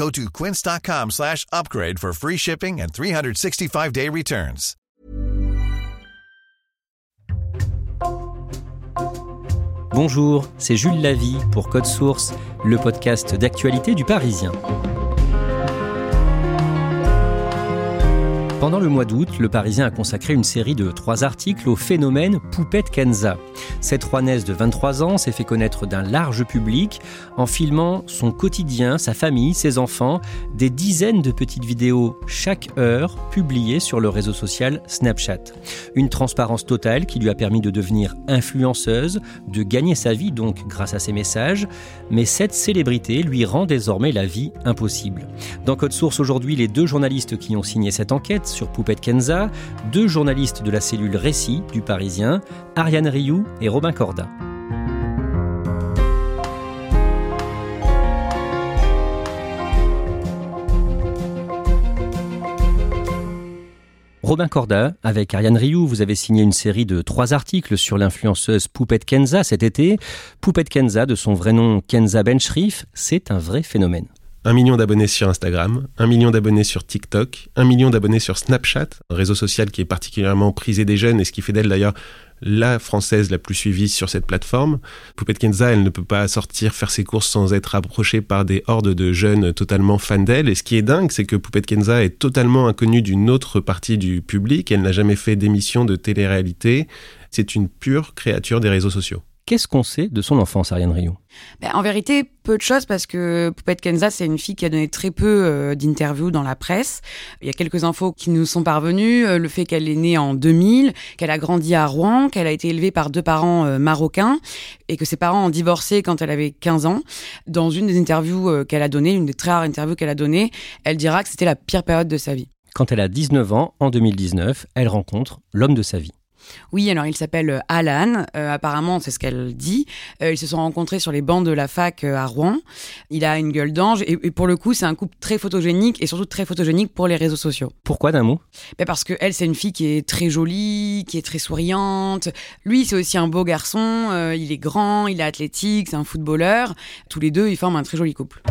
Go to quince.com slash upgrade for free shipping and 365-day returns. Bonjour, c'est Jules Lavie pour Code Source, le podcast d'actualité du Parisien. Pendant le mois d'août, le Parisien a consacré une série de trois articles au phénomène Poupette Kenza. Cette Rouennaise de 23 ans s'est fait connaître d'un large public en filmant son quotidien, sa famille, ses enfants, des dizaines de petites vidéos chaque heure publiées sur le réseau social Snapchat. Une transparence totale qui lui a permis de devenir influenceuse, de gagner sa vie donc grâce à ses messages, mais cette célébrité lui rend désormais la vie impossible. Dans Code Source aujourd'hui, les deux journalistes qui ont signé cette enquête sur Poupette Kenza, deux journalistes de la cellule Récit du Parisien, Ariane Rioux et Robin Corda. Robin Corda, avec Ariane Rioux, vous avez signé une série de trois articles sur l'influenceuse Poupette Kenza cet été. Poupette Kenza, de son vrai nom Kenza Benchrif, c'est un vrai phénomène. Un million d'abonnés sur Instagram, un million d'abonnés sur TikTok, un million d'abonnés sur Snapchat, un réseau social qui est particulièrement prisé des jeunes et ce qui fait d'elle d'ailleurs la française la plus suivie sur cette plateforme. Poupette Kenza, elle ne peut pas sortir faire ses courses sans être approchée par des hordes de jeunes totalement fans d'elle. Et ce qui est dingue, c'est que Poupette Kenza est totalement inconnue d'une autre partie du public. Elle n'a jamais fait d'émission de télé-réalité. C'est une pure créature des réseaux sociaux. Qu'est-ce qu'on sait de son enfance, Ariane Rio ben, En vérité, peu de choses parce que Poupette Kenza, c'est une fille qui a donné très peu euh, d'interviews dans la presse. Il y a quelques infos qui nous sont parvenues. Euh, le fait qu'elle est née en 2000, qu'elle a grandi à Rouen, qu'elle a été élevée par deux parents euh, marocains et que ses parents ont divorcé quand elle avait 15 ans. Dans une des interviews qu'elle a données, une des très rares interviews qu'elle a données, elle dira que c'était la pire période de sa vie. Quand elle a 19 ans, en 2019, elle rencontre l'homme de sa vie. Oui, alors il s'appelle euh, Alan. Euh, apparemment, c'est ce qu'elle dit. Euh, ils se sont rencontrés sur les bancs de la fac à Rouen. Il a une gueule d'ange et, pour le coup, c'est un couple très photogénique et surtout très photogénique pour les réseaux sociaux. Pourquoi d'un mot? Ben Parce que elle, c'est une fille qui est très jolie, qui est très souriante. Lui, c'est aussi un beau garçon. il est grand, il est athlétique, c'est un footballeur. Tous les deux, ils forment un très joli couple.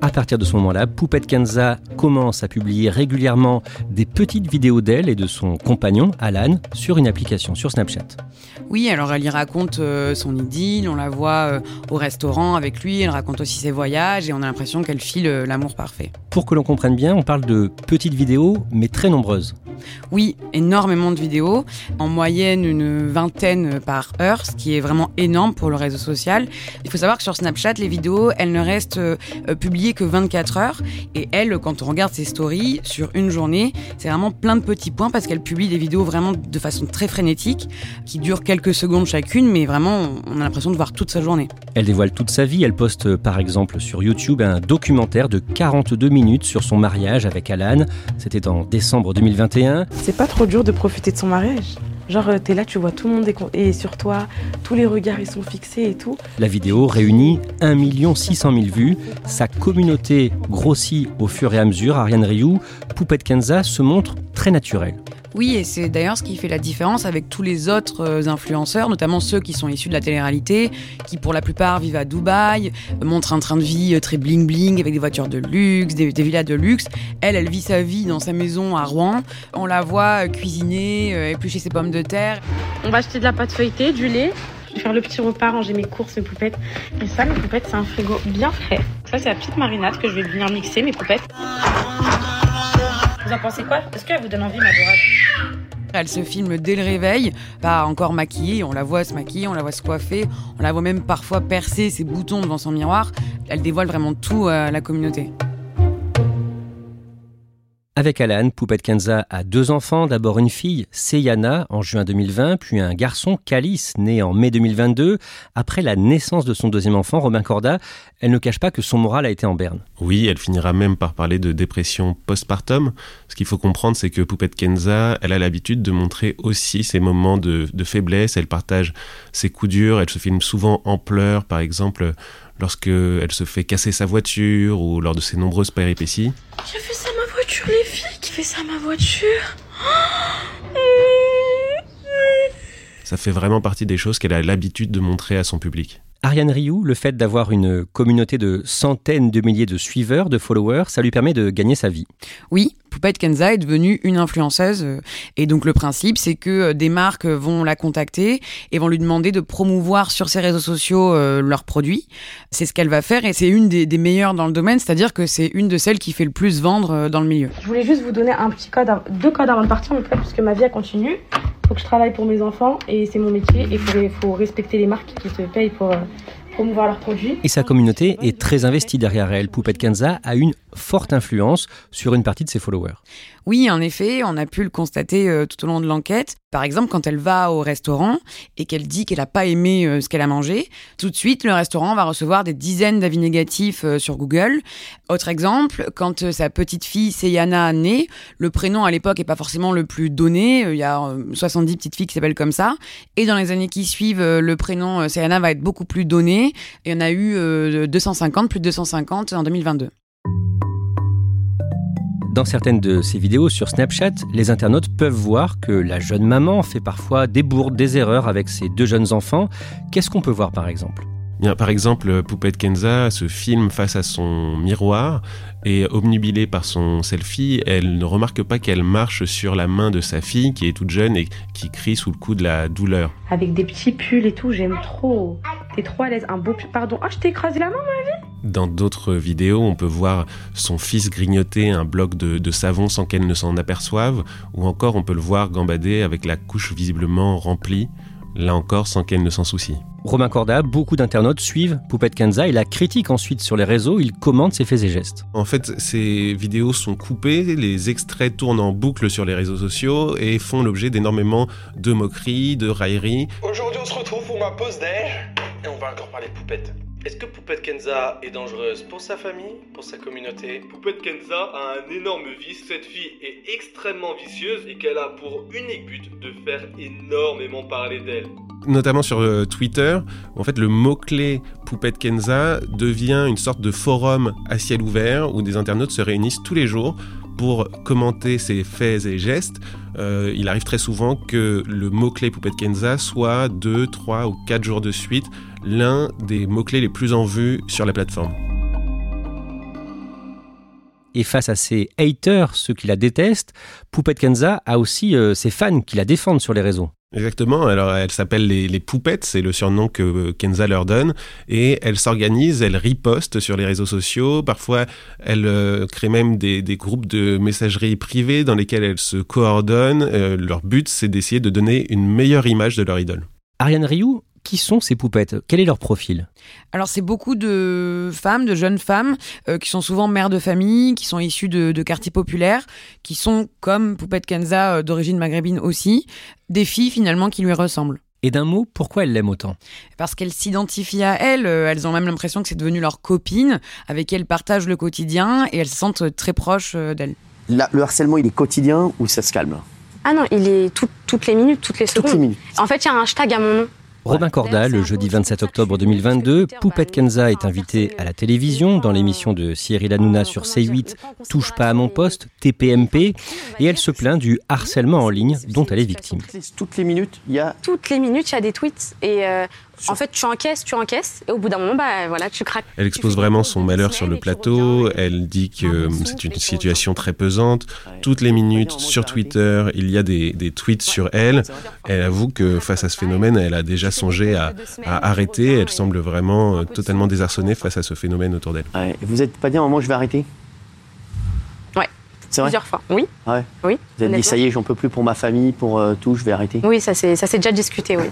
À partir de ce moment-là, Poupette Kenza commence à publier régulièrement des petites vidéos d'elle et de son compagnon, Alan, sur une application, sur Snapchat. Oui, alors elle y raconte euh, son idylle, on la voit euh, au restaurant avec lui, elle raconte aussi ses voyages et on a l'impression qu'elle file euh, l'amour parfait. Pour que l'on comprenne bien, on parle de petites vidéos, mais très nombreuses. Oui, énormément de vidéos, en moyenne une vingtaine par heure, ce qui est vraiment énorme pour le réseau social. Il faut savoir que sur Snapchat, les vidéos, elles ne restent publiées que 24 heures. Et elle, quand on regarde ses stories sur une journée, c'est vraiment plein de petits points parce qu'elle publie des vidéos vraiment de façon très frénétique, qui durent quelques secondes chacune, mais vraiment, on a l'impression de voir toute sa journée. Elle dévoile toute sa vie. Elle poste par exemple sur YouTube un documentaire de 42 minutes sur son mariage avec Alan. C'était en décembre 2021. C'est pas trop dur de profiter de son mariage Genre, euh, t'es là, tu vois tout le monde est sur toi, tous les regards ils sont fixés et tout. La vidéo réunit 1 600 000 vues. Sa communauté grossit au fur et à mesure. Ariane Rioux, Poupette Kenza se montre très naturelle. Oui, et c'est d'ailleurs ce qui fait la différence avec tous les autres euh, influenceurs, notamment ceux qui sont issus de la télé-réalité, qui pour la plupart vivent à Dubaï, montrent un train de vie euh, très bling-bling avec des voitures de luxe, des, villas de luxe. Elle, elle vit sa vie dans sa maison à Rouen. On la voit euh, cuisiner, éplucher ses pommes de terre. On va acheter de la pâte feuilletée, du lait. Je vais faire le petit repas, ranger mes courses, mes poupettes. Et ça, mes poupettes, c'est un frigo bien frais. Ça, c'est la petite marinade que je vais venir mixer, mes poupettes. Vous en pensez quoi Est-ce qu'elle vous donne envie, ma dorade Elle se filme dès le réveil, pas encore maquillée, on la voit se maquiller, on la voit se coiffer, on la voit même parfois percer ses boutons devant son miroir. Elle dévoile vraiment tout à la communauté. Avec Alan, Poupette Kenza a deux enfants, d'abord une fille, Seyana, en juin 2020, puis un garçon, Calice, né en mai 2022. Après la naissance de son deuxième enfant, Robin Corda, elle ne cache pas que son moral a été en berne. Oui, elle finira même par parler de dépression postpartum. Ce qu'il faut comprendre, c'est que Poupette Kenza, elle a l'habitude de montrer aussi ses moments de, de faiblesse. Elle partage ses coups durs, elle se filme souvent en pleurs, par exemple lorsque elle se fait casser sa voiture ou lors de ses nombreuses péripéties. J'ai fait ça à ma voiture, fait ça à ma voiture Ça fait vraiment partie des choses qu'elle a l'habitude de montrer à son public. Ariane Rioux, le fait d'avoir une communauté de centaines de milliers de suiveurs, de followers, ça lui permet de gagner sa vie. Oui, Poupette Kenza est devenue une influenceuse. euh, Et donc le principe, c'est que euh, des marques vont la contacter et vont lui demander de promouvoir sur ses réseaux sociaux euh, leurs produits. C'est ce qu'elle va faire et c'est une des, des meilleures dans le domaine, c'est-à-dire que c'est une de celles qui fait le plus vendre euh, dans le milieu. Je voulais juste vous donner un petit code, deux codes avant de partir, en fait, parce que ma vie elle continue. Faut que je travaille pour mes enfants et c'est mon métier. Et il faut, faut respecter les marques qui se payent pour euh, promouvoir leurs produits. Et sa communauté est très investie derrière elle. Poupette Kenza a une forte influence sur une partie de ses followers. Oui, en effet, on a pu le constater euh, tout au long de l'enquête. Par exemple, quand elle va au restaurant et qu'elle dit qu'elle n'a pas aimé euh, ce qu'elle a mangé, tout de suite, le restaurant va recevoir des dizaines d'avis négatifs euh, sur Google. Autre exemple, quand sa petite fille Seyana naît, le prénom à l'époque est pas forcément le plus donné. Il y a euh, 70 petites filles qui s'appellent comme ça. Et dans les années qui suivent, le prénom Seyana va être beaucoup plus donné. Et on a eu euh, 250, plus de 250 en 2022. Dans certaines de ses vidéos sur Snapchat, les internautes peuvent voir que la jeune maman fait parfois des bourdes, des erreurs avec ses deux jeunes enfants. Qu'est-ce qu'on peut voir par exemple? Bien, par exemple, Poupette Kenza se filme face à son miroir et obnubilée par son selfie, elle ne remarque pas qu'elle marche sur la main de sa fille qui est toute jeune et qui crie sous le coup de la douleur. Avec des petits pulls et tout, j'aime trop. T'es trop à l'aise. Un beau pull. Pardon. Oh, je t'ai écrasé la main. Dans d'autres vidéos, on peut voir son fils grignoter un bloc de, de savon sans qu'elle ne s'en aperçoive, ou encore on peut le voir gambader avec la couche visiblement remplie, là encore sans qu'elle ne s'en soucie. Romain Corda, beaucoup d'internautes suivent Poupette Kenza et la critiquent ensuite sur les réseaux, ils commentent ses faits et gestes. En fait, ces vidéos sont coupées, les extraits tournent en boucle sur les réseaux sociaux et font l'objet d'énormément de moqueries, de railleries. Aujourd'hui, on se retrouve pour ma pause déj on va encore parler poupette. Est-ce que Poupette Kenza est dangereuse pour sa famille, pour sa communauté? Poupette Kenza a un énorme vice. Cette fille est extrêmement vicieuse et qu'elle a pour unique but de faire énormément parler d'elle. Notamment sur euh, Twitter, en fait le mot-clé Poupette Kenza devient une sorte de forum à ciel ouvert où des internautes se réunissent tous les jours pour commenter ses faits et gestes. Euh, il arrive très souvent que le mot-clé Poupette Kenza soit deux, trois ou quatre jours de suite l'un des mots-clés les plus en vue sur la plateforme. Et face à ses haters, ceux qui la détestent, Poupette Kenza a aussi euh, ses fans qui la défendent sur les réseaux. Exactement, alors elle s'appelle les, poupettes, c'est le surnom que euh, Kenza leur donne, et elle s'organise, elle riposte sur les réseaux sociaux, parfois elle euh, crée même des, des groupes de messagerie privée dans lesquels elles se coordonnent, Euh, leur but c'est d'essayer de donner une meilleure image de leur idole. Ariane Rioux, qui sont ces poupettes? Quel est leur profil? Alors c'est beaucoup de femmes, de jeunes femmes, euh, qui sont souvent mères de famille, qui sont issues de, de quartiers populaires, qui sont, comme Poupette Kenza, euh, d'origine maghrébine aussi, des filles finalement qui lui ressemblent. Et d'un mot, pourquoi elle l'aime autant? Parce qu'elles s'identifient à elle, euh, elles ont même l'impression que c'est devenu leur copine, avec qui elles partagent le quotidien, et elles se sentent très proches d'elle. Le harcèlement, il est quotidien ou ça se calme? Ah non, il est tout- toutes les minutes, toutes les secondes. Toutes les minutes. En fait, il y a un hashtag à mon nom. Robin Corda, le jeudi 27 octobre 2022, Poupette Kenza est invitée à la télévision dans l'émission de Cyril Hanouna sur C8 Touche pas à mon poste, TPMP, et elle se plaint du harcèlement en ligne dont elle est victime. Toutes les, toutes les minutes, il y a. Toutes les minutes, il y a des tweets. Et euh, en fait, tu encaisses, tu encaisses. Et au bout d'un moment, bah voilà, tu craques. Elle expose vraiment son malheur sur le plateau, elle dit que euh, c'est une situation très pesante. Toutes les minutes sur Twitter, il y a des, des tweets sur elle. Elle avoue que face à ce phénomène, elle a déjà songé à, à arrêter. Elle semble vraiment euh, totalement désarçonnée face à ce phénomène autour d'elle. Ouais, Vous n'êtes pas dit à un moment, je vais arrêter? Ouais. C'est vrai? Plusieurs fois, oui. Ouais. Oui. Vous avez dit, ça y est, j'en peux plus pour ma famille, pour euh, tout, je vais arrêter. Oui, ça s'est ça s'est déjà discuté, oui.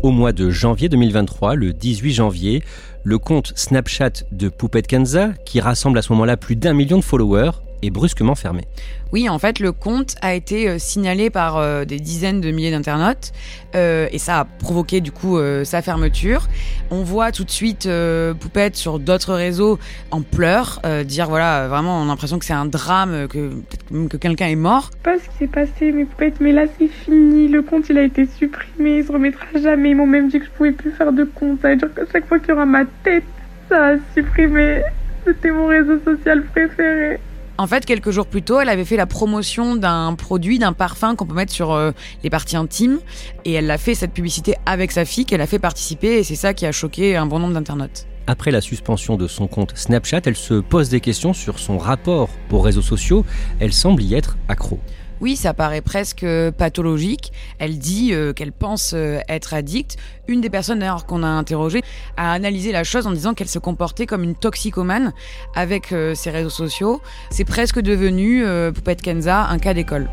Au mois de janvier 2023, le 18 janvier, le compte Snapchat de Poupette Kenza, qui rassemble à ce moment-là plus d'un million de followers, est brusquement fermé. Oui, en fait, le compte a été euh, signalé par euh, des dizaines de milliers d'internautes euh, et ça a provoqué du coup euh, sa fermeture. On voit tout de suite euh, Poupette sur d'autres réseaux en pleurs, euh, dire voilà, vraiment, on a l'impression que c'est un drame, que peut-être que quelqu'un est mort. pas ce qui s'est passé, mes poupettes, mais là c'est fini. Le compte il a été supprimé, il se remettra jamais. Ils m'ont même dit que je pouvais plus faire de compte. Ça veut dire qu'à chaque fois qu'il y aura ma tête, ça a supprimé. C'était mon réseau social préféré. En fait, quelques jours plus tôt, elle avait fait la promotion d'un produit, d'un parfum qu'on peut mettre sur euh, les parties intimes. Et elle a fait cette publicité avec sa fille, qu'elle a fait participer. Et c'est ça qui a choqué un bon nombre d'internautes. Après la suspension de son compte Snapchat, elle se pose des questions sur son rapport aux réseaux sociaux. Elle semble y être accro. Oui, ça paraît presque pathologique. Elle dit euh, qu'elle pense euh, être addicte. Une des personnes d'ailleurs qu'on a interrogées a analysé la chose en disant qu'elle se comportait comme une toxicomane avec euh, ses réseaux sociaux. C'est presque devenu, euh, Poupette Kenza, un cas d'école.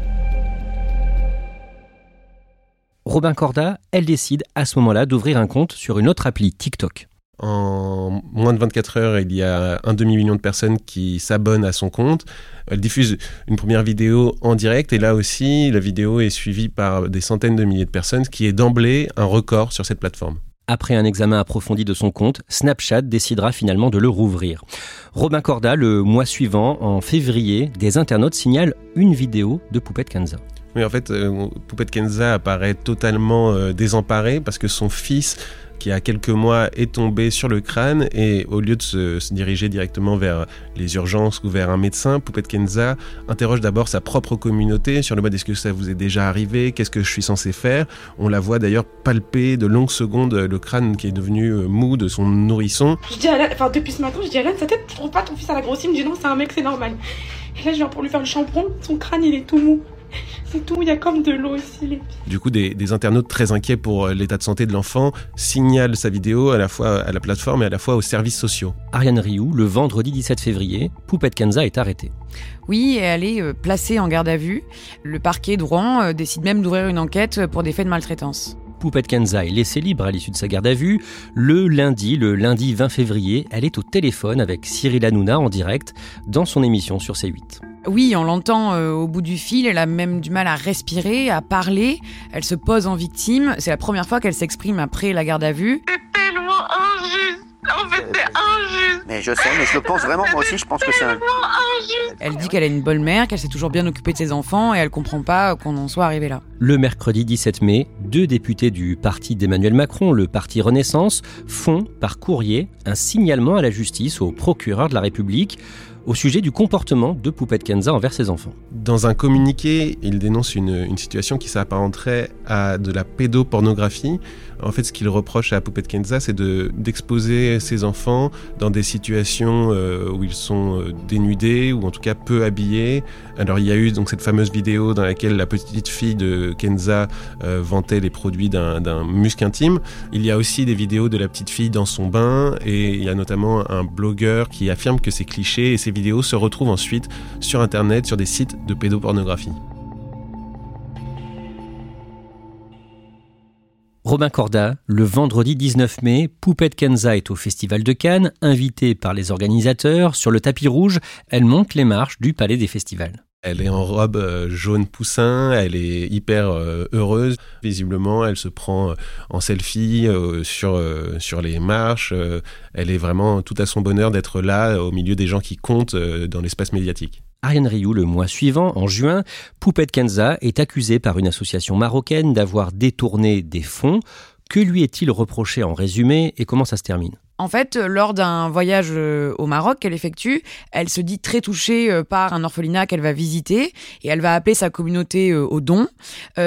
Robin Corda, elle décide à ce moment-là d'ouvrir un compte sur une autre appli, TikTok. En moins de 24 heures, il y a un demi-million de personnes qui s'abonnent à son compte. Elle diffuse une première vidéo en direct et là aussi, la vidéo est suivie par des centaines de milliers de personnes, ce qui est d'emblée un record sur cette plateforme. Après un examen approfondi de son compte, Snapchat décidera finalement de le rouvrir. Robin Corda, le mois suivant, en février, des internautes signalent une vidéo de Poupette Kenza. Oui, en fait, euh, Poupette Kenza apparaît totalement euh, désemparée parce que son fils, qui a quelques mois, est tombé sur le crâne et au lieu de se, diriger directement vers les urgences ou vers un médecin, Poupette Kenza interroge d'abord sa propre communauté sur le mode est-ce que ça vous est déjà arrivé, qu'est-ce que je suis censé faire? On la voit d'ailleurs palper de longues secondes le crâne qui est devenu euh, mou de son nourrisson. Je dis à Alan, enfin depuis ce matin, je dis à Alan, sa tête, tu trouves pas ton fils à la grossir Il me non, c'est un mec, c'est normal. Et là, je viens pour lui faire le shampoing, son crâne, il est tout mou. C'est tout, il y a comme de l'eau ici. Les... Du coup, des, des internautes très inquiets pour euh, l'état de santé de l'enfant signalent sa vidéo à la fois à la plateforme et à la fois aux services sociaux. Ariane Rioux, le vendredi 17 février, Poupette Kenza est arrêtée. Oui, et elle est euh, placée en garde à vue. Le parquet de Rouen euh, décide même d'ouvrir une enquête pour des faits de maltraitance. Poupette Kenza est laissée libre à l'issue de sa garde à vue. Le lundi, le lundi 20 février, elle est au téléphone avec Cyril Hanouna en direct dans son émission sur C8. Oui, on l'entend euh, au bout du fil, elle a même du mal à respirer, à parler, elle se pose en victime. C'est la première fois qu'elle s'exprime après la garde à vue. Tellement injuste. En fait, c'est injuste. Mais je sais, mais je le pense vraiment, moi aussi, je pense que c'est un... Elle dit qu'elle est une bonne mère, qu'elle s'est toujours bien occupée de ses enfants et elle comprend pas qu'on en soit arrivé là. Le mercredi 17 mai, deux députés du parti d'Emmanuel Macron, le parti Renaissance, font par courrier un signalement à la justice au procureur de la République au sujet du comportement de Poupette Kenza envers ses enfants. Dans un communiqué, il dénonce une, une situation qui s'apparenterait à de la pédopornographie. En fait, ce qu'il reproche à Poupette Kenza, c'est de- d'exposer ses enfants dans des situations euh, où ils sont euh, dénudés ou en tout cas peu habillés. Alors, il y a eu donc cette fameuse vidéo dans laquelle la petite fille de Kenza euh, vantait les produits d'un muscle intime. Il y a aussi des vidéos de la petite fille dans son bain et il y a notamment un blogueur qui affirme que ces clichés et ces vidéos se retrouvent ensuite sur Internet, sur des sites de pédopornographie. Robin Corda, le vendredi 19 mai, Poupette Kenza est au Festival de Cannes, invitée par les organisateurs. Sur le tapis rouge, elle monte les marches du Palais des Festivals. Elle est en robe euh, jaune poussin, elle est hyper euh, heureuse. Visiblement, elle se prend euh, en selfie sur, sur les marches. Elle est vraiment tout à son bonheur d'être là au milieu des gens qui comptent dans l'espace médiatique. Ariane Rioux, le mois suivant, en juin, Poupette Kenza est accusée par une association marocaine d'avoir détourné des fonds. Que lui est-il reproché en résumé et comment ça se termine? En fait, euh, lors d'un voyage euh, au Maroc qu'elle effectue, elle se dit très touchée euh, par un orphelinat qu'elle va visiter et elle va appeler sa communauté au don.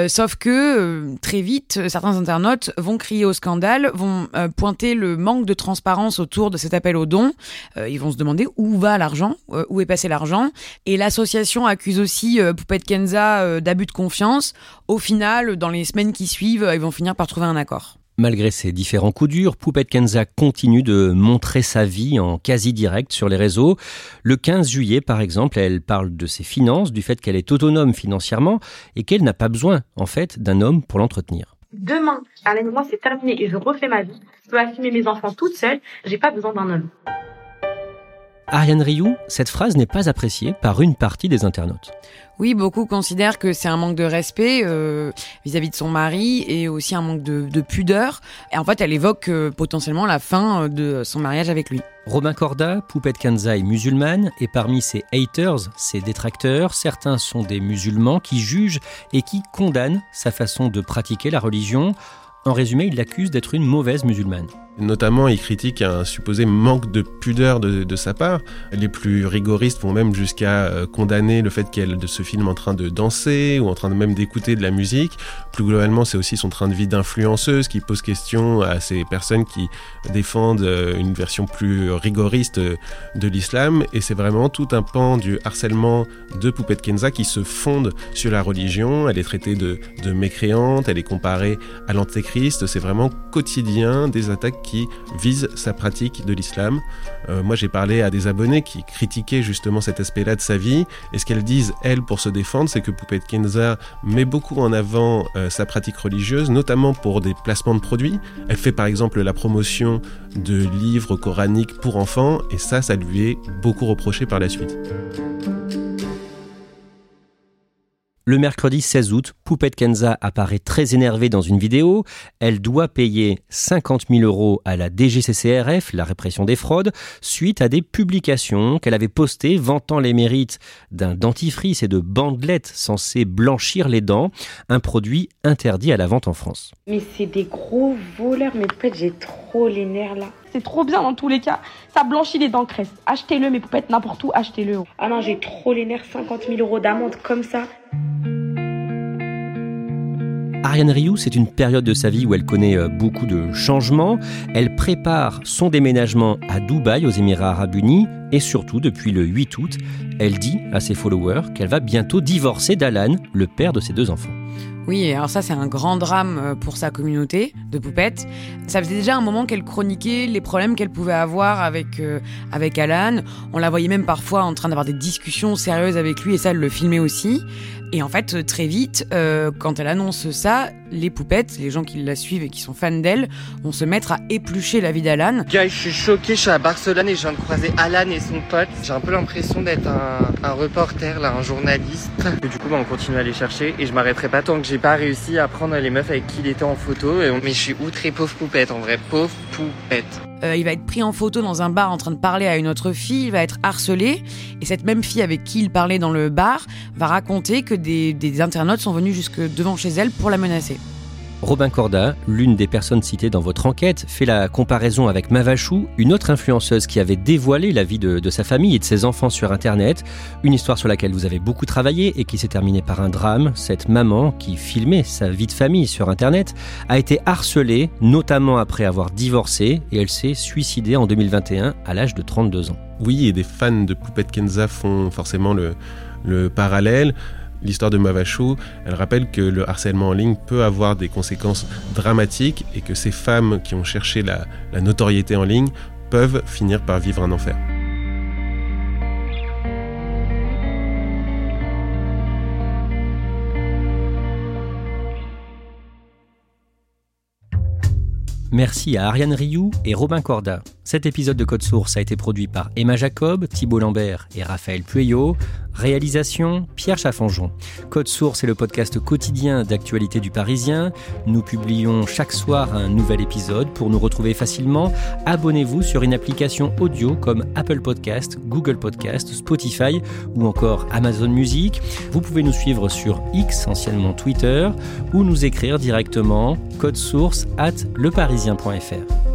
Sauf que très vite, certains internautes vont crier au scandale, vont pointer le manque de transparence autour de cet appel au don. Ils vont se demander où va l'argent, où est passé l'argent. Et l'association accuse aussi Poupette Kenza d'abus de confiance. Au final, dans les semaines qui suivent, ils vont finir par trouver un accord. Malgré ses différents coups durs, Poupette Kenza continue de montrer sa vie en quasi direct sur les réseaux. Le 15 juillet, par exemple, elle parle de ses finances, du fait qu'elle est autonome financièrement et qu'elle n'a pas besoin, en fait, d'un homme pour l'entretenir. Demain, et moi, c'est terminé et je refais ma vie. Je peux assumer mes enfants toute seule. J'ai pas besoin d'un homme. Ariane Rioux, cette phrase n'est pas appréciée par une partie des internautes. Oui, beaucoup considèrent que c'est un manque de respect euh, vis-à-vis de son mari et aussi un manque de, pudeur. Et en fait, elle évoque euh, potentiellement la fin de son mariage avec lui. Robin Corda, Poupette Kanza est musulmane et parmi ses haters, ses détracteurs, certains sont des musulmans qui jugent et qui condamnent sa façon de pratiquer la religion. En résumé, ils l'accusent d'être une mauvaise musulmane. Notamment, il critique un supposé manque de pudeur de, sa part. Les plus rigoristes vont même jusqu'à euh, condamner le fait qu'elle se filme en train de danser ou en train de même d'écouter de la musique. Plus globalement, c'est aussi son train de vie d'influenceuse qui pose question à ces personnes qui défendent euh, une version plus rigoriste de l'islam. Et c'est vraiment tout un pan du harcèlement de Poupette Kenza qui se fonde sur la religion. Elle est traitée de, de mécréante, elle est comparée à l'antéchrist. C'est vraiment quotidien des attaques vise sa pratique de l'islam. Euh, moi, j'ai parlé à des abonnés qui critiquaient justement cet aspect-là de sa vie. Et ce qu'elles disent, elles, pour se défendre, c'est que Poupette Kenza met beaucoup en avant euh, sa pratique religieuse, notamment pour des placements de produits. Elle fait par exemple la promotion de livres coraniques pour enfants, et ça, ça lui est beaucoup reproché par la suite. Le mercredi 16 août, Poupette Kenza apparaît très énervée dans une vidéo. Elle doit payer 50 000 euros à la DGCCRF, la répression des fraudes, suite à des publications qu'elle avait postées vantant les mérites d'un dentifrice et de bandelettes censées blanchir les dents, un produit interdit à la vente en France. Mais c'est des gros voleurs, mais Poupette, j'ai trop les nerfs là. C'est trop bien dans tous les cas. Ça blanchit les dents cresse. Achetez-le, mes poupettes, n'importe où, achetez-le. Ah non, j'ai trop les nerfs, 50 000 euros d'amende comme ça. Ariane Rioux, c'est une période de sa vie où elle connaît euh, beaucoup de changements. Elle prépare son déménagement à Dubaï, aux Émirats arabes unis, et surtout, depuis le 8 août, elle dit à ses followers qu'elle va bientôt divorcer d'Alan, le père de ses deux enfants. Oui, alors ça c'est un grand drame euh, pour sa communauté de poupettes. Ça faisait déjà un moment qu'elle chroniquait les problèmes qu'elle pouvait avoir avec, euh, avec Alan. On la voyait même parfois en train d'avoir des discussions sérieuses avec lui et ça elle le filmait aussi. Et en fait, très vite, euh, quand elle annonce ça, les poupettes, les gens qui la suivent et qui sont fans d'elle, vont se mettre à éplucher la vie d'Alan. Gars, je suis choqué, je suis à Barcelone et je viens de croiser Alan et son pote. J'ai un peu l'impression d'être un, reporter, là, un journaliste. Et du coup, bah, on continue à les chercher et je m'arrêterai pas tant que j'ai pas réussi à prendre les meufs avec qui il était en photo. Mais je suis outré, pauvre poupette, en vrai, pauvre poupette. Euh, il va être pris en photo dans un bar en train de parler à une autre fille, il va être harcelé. Et cette même fille avec qui il parlait dans le bar va raconter que des, des internautes sont venus jusque devant chez elle pour la menacer. Robin Corda, l'une des personnes citées dans votre enquête, fait la comparaison avec Mavachou, une autre influenceuse qui avait dévoilé la vie de, sa famille et de ses enfants sur Internet, une histoire sur laquelle vous avez beaucoup travaillé et qui s'est terminée par un drame. Cette maman qui filmait sa vie de famille sur Internet a été harcelée, notamment après avoir divorcé, et elle s'est suicidée en 2021 à l'âge de 32 ans. Oui, et des fans de Poupette Kenza font forcément le, le parallèle l'histoire de Mavachou, elle rappelle que le harcèlement en ligne peut avoir des conséquences dramatiques et que ces femmes qui ont cherché la, notoriété en ligne peuvent finir par vivre un enfer. Merci à Ariane Rioux et Robin Corda. Cet épisode de Code Source a été produit par Emma Jacob, Thibault Lambert et Raphaël Pueyo. Réalisation Pierre Chaffanjon. Code Source est le podcast quotidien d'actualité du Parisien. Nous publions chaque soir un nouvel épisode. Pour nous retrouver facilement, abonnez-vous sur une application audio comme Apple Podcast, Google Podcast, Spotify ou encore Amazon Music. Vous pouvez nous suivre sur X, anciennement Twitter, ou nous écrire directement code source at leparisien.fr.